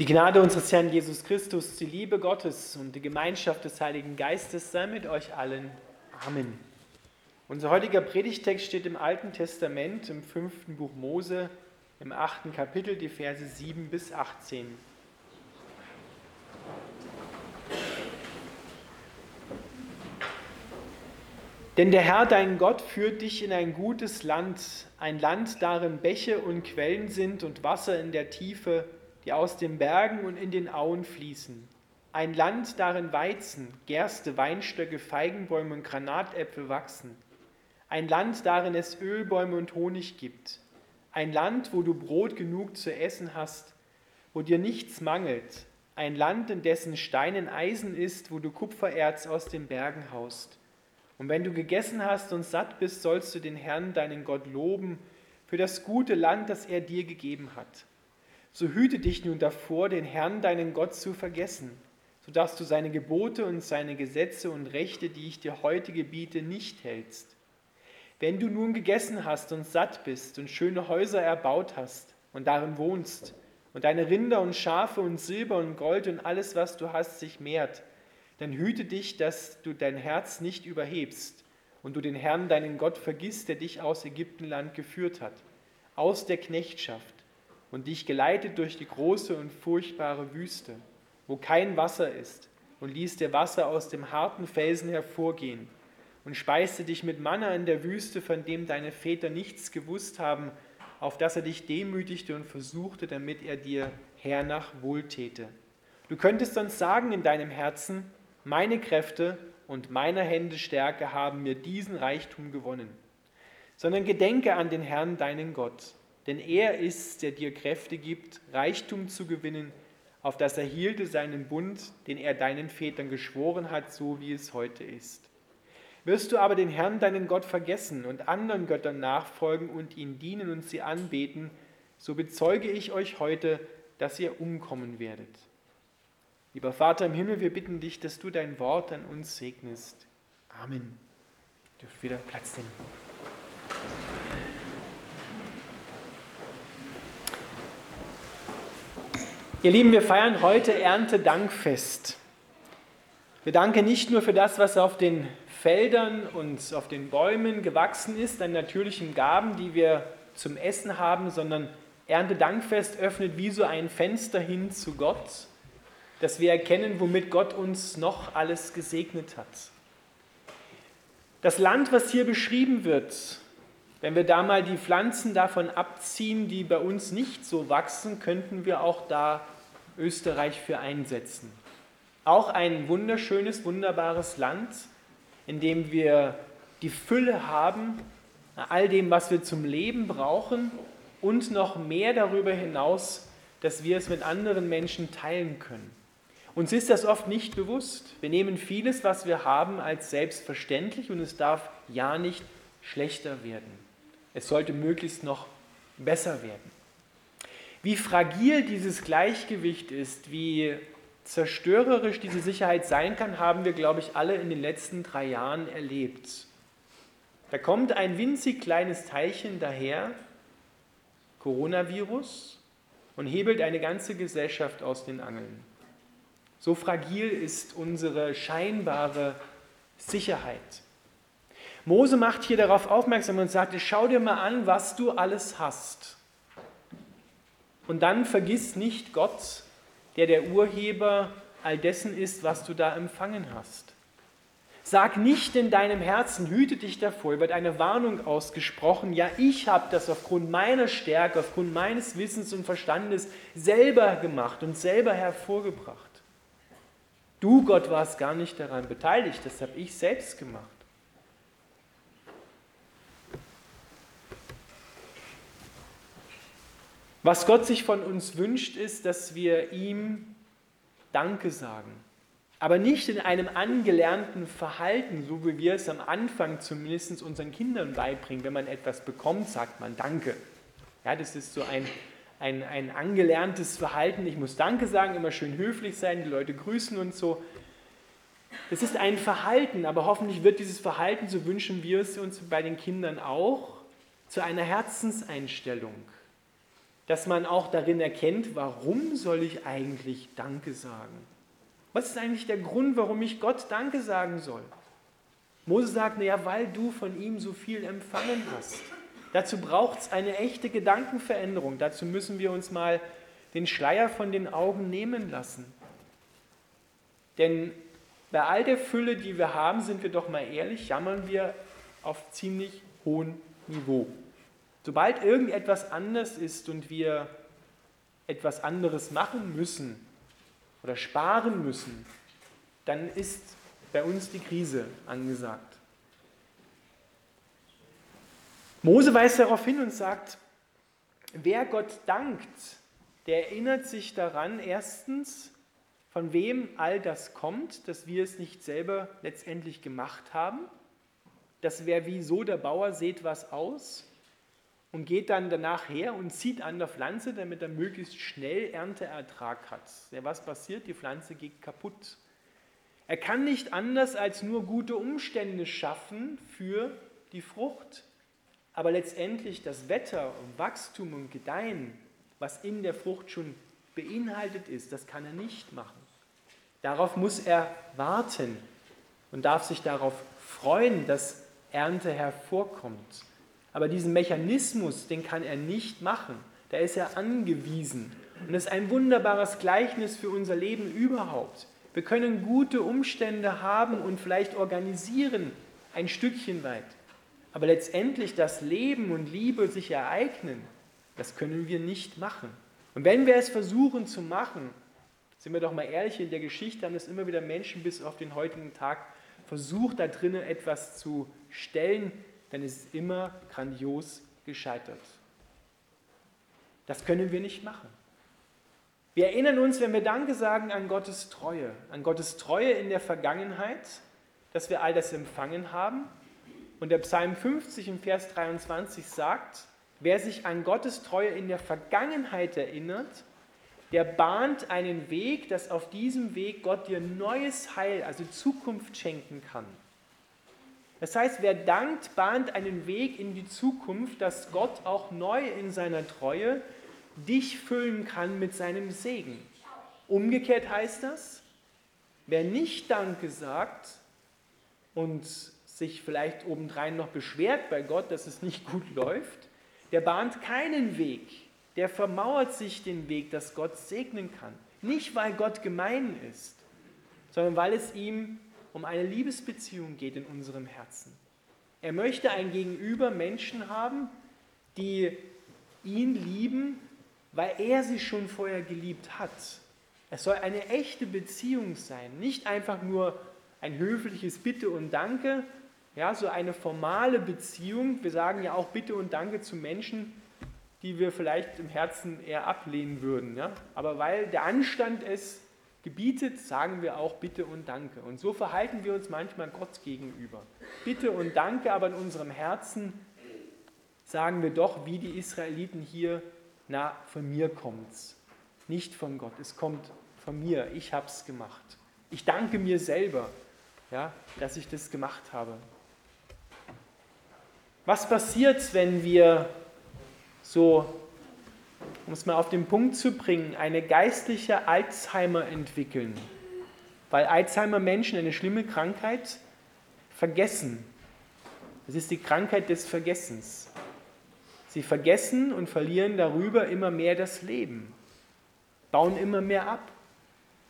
Die Gnade unseres Herrn Jesus Christus, die Liebe Gottes und die Gemeinschaft des Heiligen Geistes sei mit euch allen. Amen. Unser heutiger Predigtext steht im Alten Testament, im fünften Buch Mose, im achten Kapitel, die Verse 7 bis 18. Denn der Herr dein Gott führt dich in ein gutes Land, ein Land, darin Bäche und Quellen sind und Wasser in der Tiefe, die aus den Bergen und in den Auen fließen. Ein Land, darin Weizen, Gerste, Weinstöcke, Feigenbäume und Granatäpfel wachsen. Ein Land, darin es Ölbäume und Honig gibt. Ein Land, wo du Brot genug zu essen hast, wo dir nichts mangelt. Ein Land, in dessen Steinen Eisen ist, wo du Kupfererz aus den Bergen haust. Und wenn du gegessen hast und satt bist, sollst du den Herrn, deinen Gott, loben für das gute Land, das er dir gegeben hat so hüte dich nun davor, den Herrn, deinen Gott, zu vergessen, sodass du seine Gebote und seine Gesetze und Rechte, die ich dir heute gebiete, nicht hältst. Wenn du nun gegessen hast und satt bist und schöne Häuser erbaut hast und darin wohnst, und deine Rinder und Schafe und Silber und Gold und alles, was du hast, sich mehrt, dann hüte dich, dass du dein Herz nicht überhebst und du den Herrn, deinen Gott, vergisst, der dich aus Ägyptenland geführt hat, aus der Knechtschaft und dich geleitet durch die große und furchtbare Wüste, wo kein Wasser ist, und ließ dir Wasser aus dem harten Felsen hervorgehen und speiste dich mit Manna in der Wüste, von dem deine Väter nichts gewusst haben, auf dass er dich demütigte und versuchte, damit er dir hernach wohltäte. Du könntest sonst sagen in deinem Herzen, meine Kräfte und meiner Hände Stärke haben mir diesen Reichtum gewonnen, sondern gedenke an den Herrn, deinen Gott denn er ist, der dir Kräfte gibt, Reichtum zu gewinnen, auf das er hielte seinen Bund, den er deinen Vätern geschworen hat, so wie es heute ist. Wirst du aber den Herrn, deinen Gott, vergessen und anderen Göttern nachfolgen und ihn dienen und sie anbeten, so bezeuge ich euch heute, dass ihr umkommen werdet. Lieber Vater im Himmel, wir bitten dich, dass du dein Wort an uns segnest. Amen. Ihr dürft wieder Platz nehmen. Ihr Lieben, wir feiern heute Erntedankfest. Wir danken nicht nur für das, was auf den Feldern und auf den Bäumen gewachsen ist, an natürlichen Gaben, die wir zum Essen haben, sondern Erntedankfest öffnet wie so ein Fenster hin zu Gott, dass wir erkennen, womit Gott uns noch alles gesegnet hat. Das Land, was hier beschrieben wird, wenn wir da mal die Pflanzen davon abziehen, die bei uns nicht so wachsen, könnten wir auch da Österreich für einsetzen. Auch ein wunderschönes, wunderbares Land, in dem wir die Fülle haben, all dem, was wir zum Leben brauchen und noch mehr darüber hinaus, dass wir es mit anderen Menschen teilen können. Uns ist das oft nicht bewusst. Wir nehmen vieles, was wir haben, als selbstverständlich und es darf ja nicht schlechter werden. Es sollte möglichst noch besser werden. Wie fragil dieses Gleichgewicht ist, wie zerstörerisch diese Sicherheit sein kann, haben wir, glaube ich, alle in den letzten drei Jahren erlebt. Da kommt ein winzig kleines Teilchen daher, Coronavirus, und hebelt eine ganze Gesellschaft aus den Angeln. So fragil ist unsere scheinbare Sicherheit. Mose macht hier darauf aufmerksam und sagt, schau dir mal an, was du alles hast. Und dann vergiss nicht Gott, der der Urheber all dessen ist, was du da empfangen hast. Sag nicht in deinem Herzen, hüte dich davor, wird eine Warnung ausgesprochen, ja, ich habe das aufgrund meiner Stärke, aufgrund meines Wissens und Verstandes selber gemacht und selber hervorgebracht. Du, Gott, warst gar nicht daran beteiligt, das habe ich selbst gemacht. Was Gott sich von uns wünscht, ist, dass wir ihm Danke sagen. Aber nicht in einem angelernten Verhalten, so wie wir es am Anfang zumindest unseren Kindern beibringen. Wenn man etwas bekommt, sagt man Danke. Ja, das ist so ein, ein, ein angelerntes Verhalten. Ich muss Danke sagen, immer schön höflich sein, die Leute grüßen und so. Das ist ein Verhalten, aber hoffentlich wird dieses Verhalten, so wünschen wir es uns bei den Kindern auch, zu einer Herzenseinstellung dass man auch darin erkennt, warum soll ich eigentlich Danke sagen? Was ist eigentlich der Grund, warum ich Gott Danke sagen soll? Mose sagt, naja, weil du von ihm so viel empfangen hast. Dazu braucht es eine echte Gedankenveränderung. Dazu müssen wir uns mal den Schleier von den Augen nehmen lassen. Denn bei all der Fülle, die wir haben, sind wir doch mal ehrlich, jammern wir auf ziemlich hohem Niveau. Sobald irgendetwas anders ist und wir etwas anderes machen müssen oder sparen müssen, dann ist bei uns die Krise angesagt. Mose weist darauf hin und sagt, wer Gott dankt, der erinnert sich daran, erstens, von wem all das kommt, dass wir es nicht selber letztendlich gemacht haben. Das wäre wie so, der Bauer sät was aus und geht dann danach her und zieht an der Pflanze, damit er möglichst schnell Ernteertrag hat. Ja, was passiert? Die Pflanze geht kaputt. Er kann nicht anders als nur gute Umstände schaffen für die Frucht. Aber letztendlich das Wetter und Wachstum und Gedeihen, was in der Frucht schon beinhaltet ist, das kann er nicht machen. Darauf muss er warten und darf sich darauf freuen, dass Ernte hervorkommt. Aber diesen Mechanismus, den kann er nicht machen. Da ist er angewiesen. Und das ist ein wunderbares Gleichnis für unser Leben überhaupt. Wir können gute Umstände haben und vielleicht organisieren, ein Stückchen weit. Aber letztendlich das Leben und Liebe sich ereignen, das können wir nicht machen. Und wenn wir es versuchen zu machen, sind wir doch mal ehrlich, in der Geschichte haben es immer wieder Menschen bis auf den heutigen Tag versucht, da drinnen etwas zu stellen, dann ist es immer grandios gescheitert. Das können wir nicht machen. Wir erinnern uns, wenn wir Danke sagen, an Gottes Treue, an Gottes Treue in der Vergangenheit, dass wir all das empfangen haben. Und der Psalm 50 im Vers 23 sagt, wer sich an Gottes Treue in der Vergangenheit erinnert, der bahnt einen Weg, dass auf diesem Weg Gott dir neues Heil, also Zukunft schenken kann. Das heißt, wer dankt, bahnt einen Weg in die Zukunft, dass Gott auch neu in seiner Treue dich füllen kann mit seinem Segen. Umgekehrt heißt das, wer nicht Danke sagt und sich vielleicht obendrein noch beschwert bei Gott, dass es nicht gut läuft, der bahnt keinen Weg, der vermauert sich den Weg, dass Gott segnen kann. Nicht, weil Gott gemein ist, sondern weil es ihm um eine Liebesbeziehung geht in unserem Herzen. Er möchte ein Gegenüber Menschen haben, die ihn lieben, weil er sie schon vorher geliebt hat. Es soll eine echte Beziehung sein, nicht einfach nur ein höfliches Bitte und Danke, ja, so eine formale Beziehung. Wir sagen ja auch Bitte und Danke zu Menschen, die wir vielleicht im Herzen eher ablehnen würden. Ja? Aber weil der Anstand es gebietet, sagen wir auch Bitte und Danke. Und so verhalten wir uns manchmal Gott gegenüber. Bitte und Danke, aber in unserem Herzen sagen wir doch, wie die Israeliten hier, na, von mir kommt's. Nicht von Gott, es kommt von mir. Ich habe es gemacht. Ich danke mir selber, ja, dass ich das gemacht habe. Was passiert, wenn wir so um es mal auf den Punkt zu bringen, eine geistliche Alzheimer entwickeln. Weil Alzheimer-Menschen eine schlimme Krankheit vergessen. Es ist die Krankheit des Vergessens. Sie vergessen und verlieren darüber immer mehr das Leben, bauen immer mehr ab.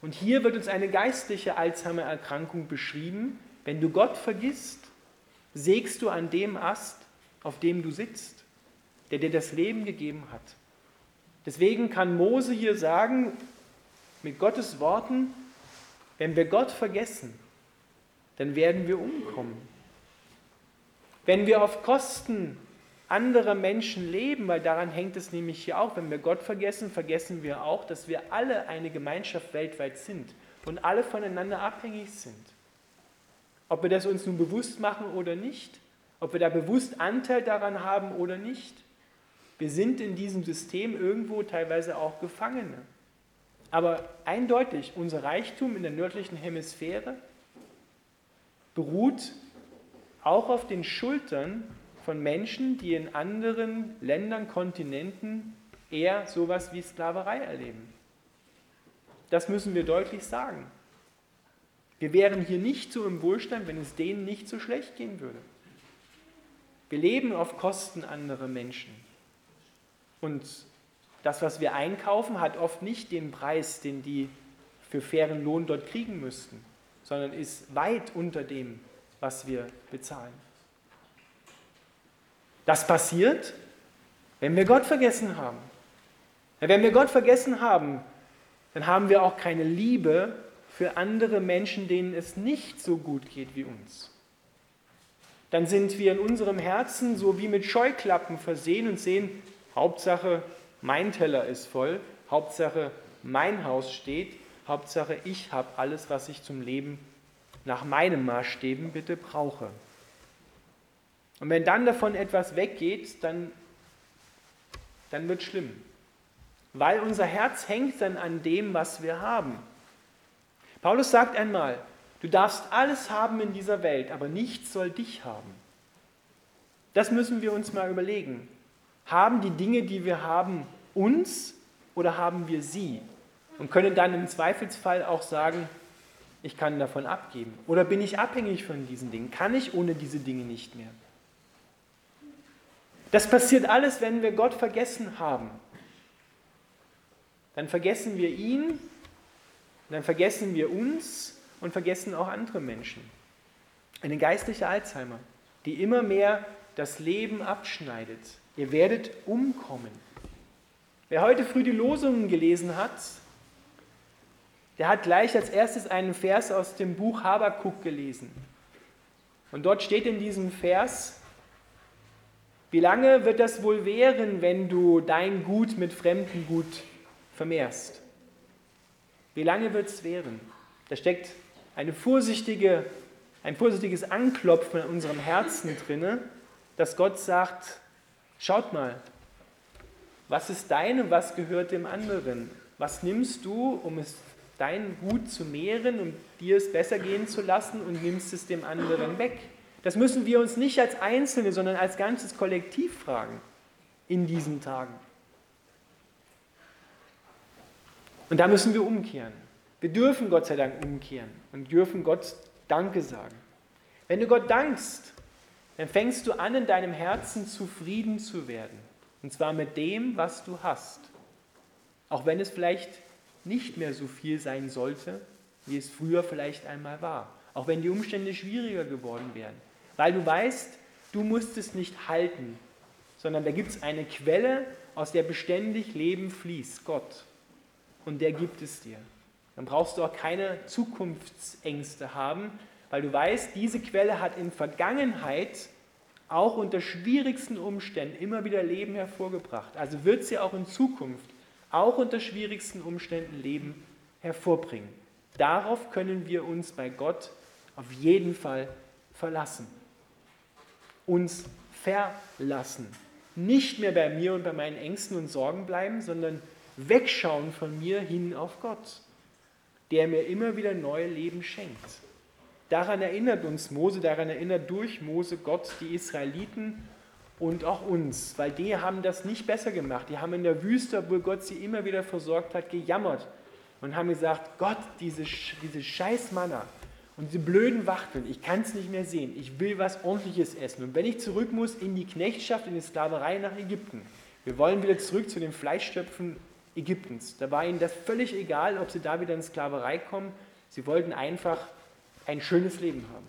Und hier wird uns eine geistliche Alzheimer-Erkrankung beschrieben. Wenn du Gott vergisst, sägst du an dem Ast, auf dem du sitzt, der dir das Leben gegeben hat. Deswegen kann Mose hier sagen, mit Gottes Worten, wenn wir Gott vergessen, dann werden wir umkommen. Wenn wir auf Kosten anderer Menschen leben, weil daran hängt es nämlich hier auch, wenn wir Gott vergessen, vergessen wir auch, dass wir alle eine Gemeinschaft weltweit sind und alle voneinander abhängig sind. Ob wir das uns nun bewusst machen oder nicht, ob wir da bewusst Anteil daran haben oder nicht, wir sind in diesem System irgendwo teilweise auch Gefangene. Aber eindeutig, unser Reichtum in der nördlichen Hemisphäre beruht auch auf den Schultern von Menschen, die in anderen Ländern, Kontinenten eher sowas wie Sklaverei erleben. Das müssen wir deutlich sagen. Wir wären hier nicht so im Wohlstand, wenn es denen nicht so schlecht gehen würde. Wir leben auf Kosten anderer Menschen. Und das, was wir einkaufen, hat oft nicht den Preis, den die für fairen Lohn dort kriegen müssten, sondern ist weit unter dem, was wir bezahlen. Das passiert, wenn wir Gott vergessen haben. Wenn wir Gott vergessen haben, dann haben wir auch keine Liebe für andere Menschen, denen es nicht so gut geht wie uns. Dann sind wir in unserem Herzen so wie mit Scheuklappen versehen und sehen, Hauptsache mein Teller ist voll, Hauptsache mein Haus steht, Hauptsache ich habe alles, was ich zum Leben nach meinen Maßstäben bitte brauche. Und wenn dann davon etwas weggeht, dann, dann wird es schlimm. Weil unser Herz hängt dann an dem, was wir haben. Paulus sagt einmal, du darfst alles haben in dieser Welt, aber nichts soll dich haben. Das müssen wir uns mal überlegen. Haben die Dinge, die wir haben, uns oder haben wir sie? Und können dann im Zweifelsfall auch sagen, ich kann davon abgeben. Oder bin ich abhängig von diesen Dingen? Kann ich ohne diese Dinge nicht mehr? Das passiert alles, wenn wir Gott vergessen haben. Dann vergessen wir ihn, dann vergessen wir uns und vergessen auch andere Menschen. Eine geistliche Alzheimer, die immer mehr das Leben abschneidet. Ihr werdet umkommen. Wer heute früh die Losungen gelesen hat, der hat gleich als erstes einen Vers aus dem Buch Habakuk gelesen. Und dort steht in diesem Vers, wie lange wird das wohl währen, wenn du dein Gut mit fremdem Gut vermehrst? Wie lange wird es währen? Da steckt eine vorsichtige, ein vorsichtiges Anklopfen in unserem Herzen drinne, dass Gott sagt, schaut mal, was ist dein und was gehört dem anderen? Was nimmst du, um es dein Gut zu mehren, um dir es besser gehen zu lassen und nimmst es dem anderen weg? Das müssen wir uns nicht als Einzelne, sondern als ganzes Kollektiv fragen in diesen Tagen. Und da müssen wir umkehren. Wir dürfen Gott sei Dank umkehren und dürfen Gott Danke sagen. Wenn du Gott dankst, dann fängst du an, in deinem Herzen zufrieden zu werden. Und zwar mit dem, was du hast. Auch wenn es vielleicht nicht mehr so viel sein sollte, wie es früher vielleicht einmal war. Auch wenn die Umstände schwieriger geworden wären. Weil du weißt, du musst es nicht halten, sondern da gibt es eine Quelle, aus der beständig Leben fließt, Gott. Und der gibt es dir. Dann brauchst du auch keine Zukunftsängste haben, weil du weißt, diese Quelle hat in Vergangenheit auch unter schwierigsten Umständen immer wieder Leben hervorgebracht. Also wird sie auch in Zukunft, auch unter schwierigsten Umständen Leben hervorbringen. Darauf können wir uns bei Gott auf jeden Fall verlassen uns verlassen. Nicht mehr bei mir und bei meinen Ängsten und Sorgen bleiben, sondern wegschauen von mir hin auf Gott, der mir immer wieder neue Leben schenkt. Daran erinnert uns Mose, daran erinnert durch Mose Gott die Israeliten und auch uns, weil die haben das nicht besser gemacht. Die haben in der Wüste, obwohl Gott sie immer wieder versorgt hat, gejammert und haben gesagt, Gott, diese, diese scheiß Manna, und diese blöden Wachteln, ich kann es nicht mehr sehen. Ich will was Ordentliches essen. Und wenn ich zurück muss in die Knechtschaft, in die Sklaverei nach Ägypten, wir wollen wieder zurück zu den Fleischstöpfen Ägyptens. Da war ihnen das völlig egal, ob sie da wieder in Sklaverei kommen. Sie wollten einfach ein schönes Leben haben.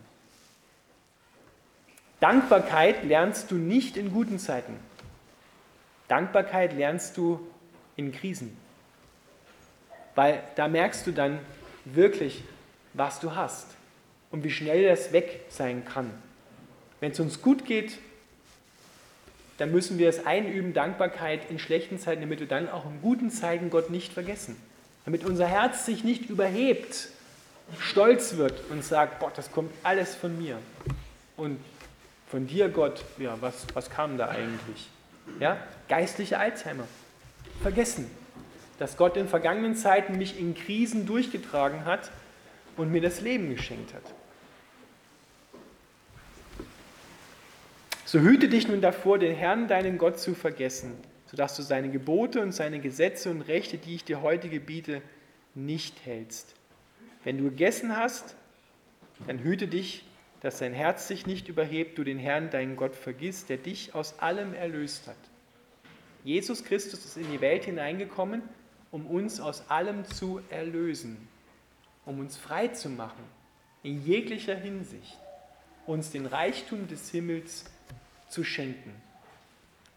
Dankbarkeit lernst du nicht in guten Zeiten. Dankbarkeit lernst du in Krisen. Weil da merkst du dann wirklich, was du hast und wie schnell das weg sein kann. Wenn es uns gut geht, dann müssen wir es einüben, Dankbarkeit in schlechten Zeiten, damit wir dann auch in guten Zeiten Gott nicht vergessen. Damit unser Herz sich nicht überhebt, stolz wird und sagt, Gott, das kommt alles von mir. Und von dir, Gott, ja, was, was kam da eigentlich? Ja? Geistliche Alzheimer. Vergessen, dass Gott in vergangenen Zeiten mich in Krisen durchgetragen hat und mir das Leben geschenkt hat. So hüte dich nun davor, den Herrn, deinen Gott, zu vergessen. sodass du seine Gebote und seine Gesetze und Rechte, die ich dir heute gebiete, nicht hältst. Wenn du gegessen hast, dann hüte dich, dass dein Herz sich nicht überhebt, du den Herrn, deinen Gott, vergisst, der dich aus allem erlöst hat. Jesus Christus ist in die Welt hineingekommen, um uns aus allem zu erlösen, um uns frei zu machen, in jeglicher Hinsicht, uns den Reichtum des Himmels zu schenken.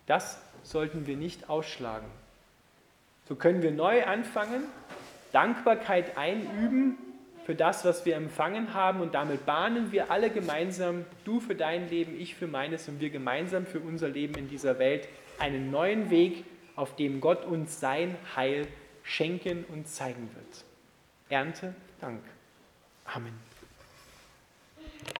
Das sollten wir nicht ausschlagen. So können wir neu anfangen, Dankbarkeit einüben für das, was wir empfangen haben und damit bahnen wir alle gemeinsam, du für dein Leben, ich für meines und wir gemeinsam für unser Leben in dieser Welt, einen neuen Weg, auf dem Gott uns sein Heil schenken und zeigen wird. Ernte Dank. Amen.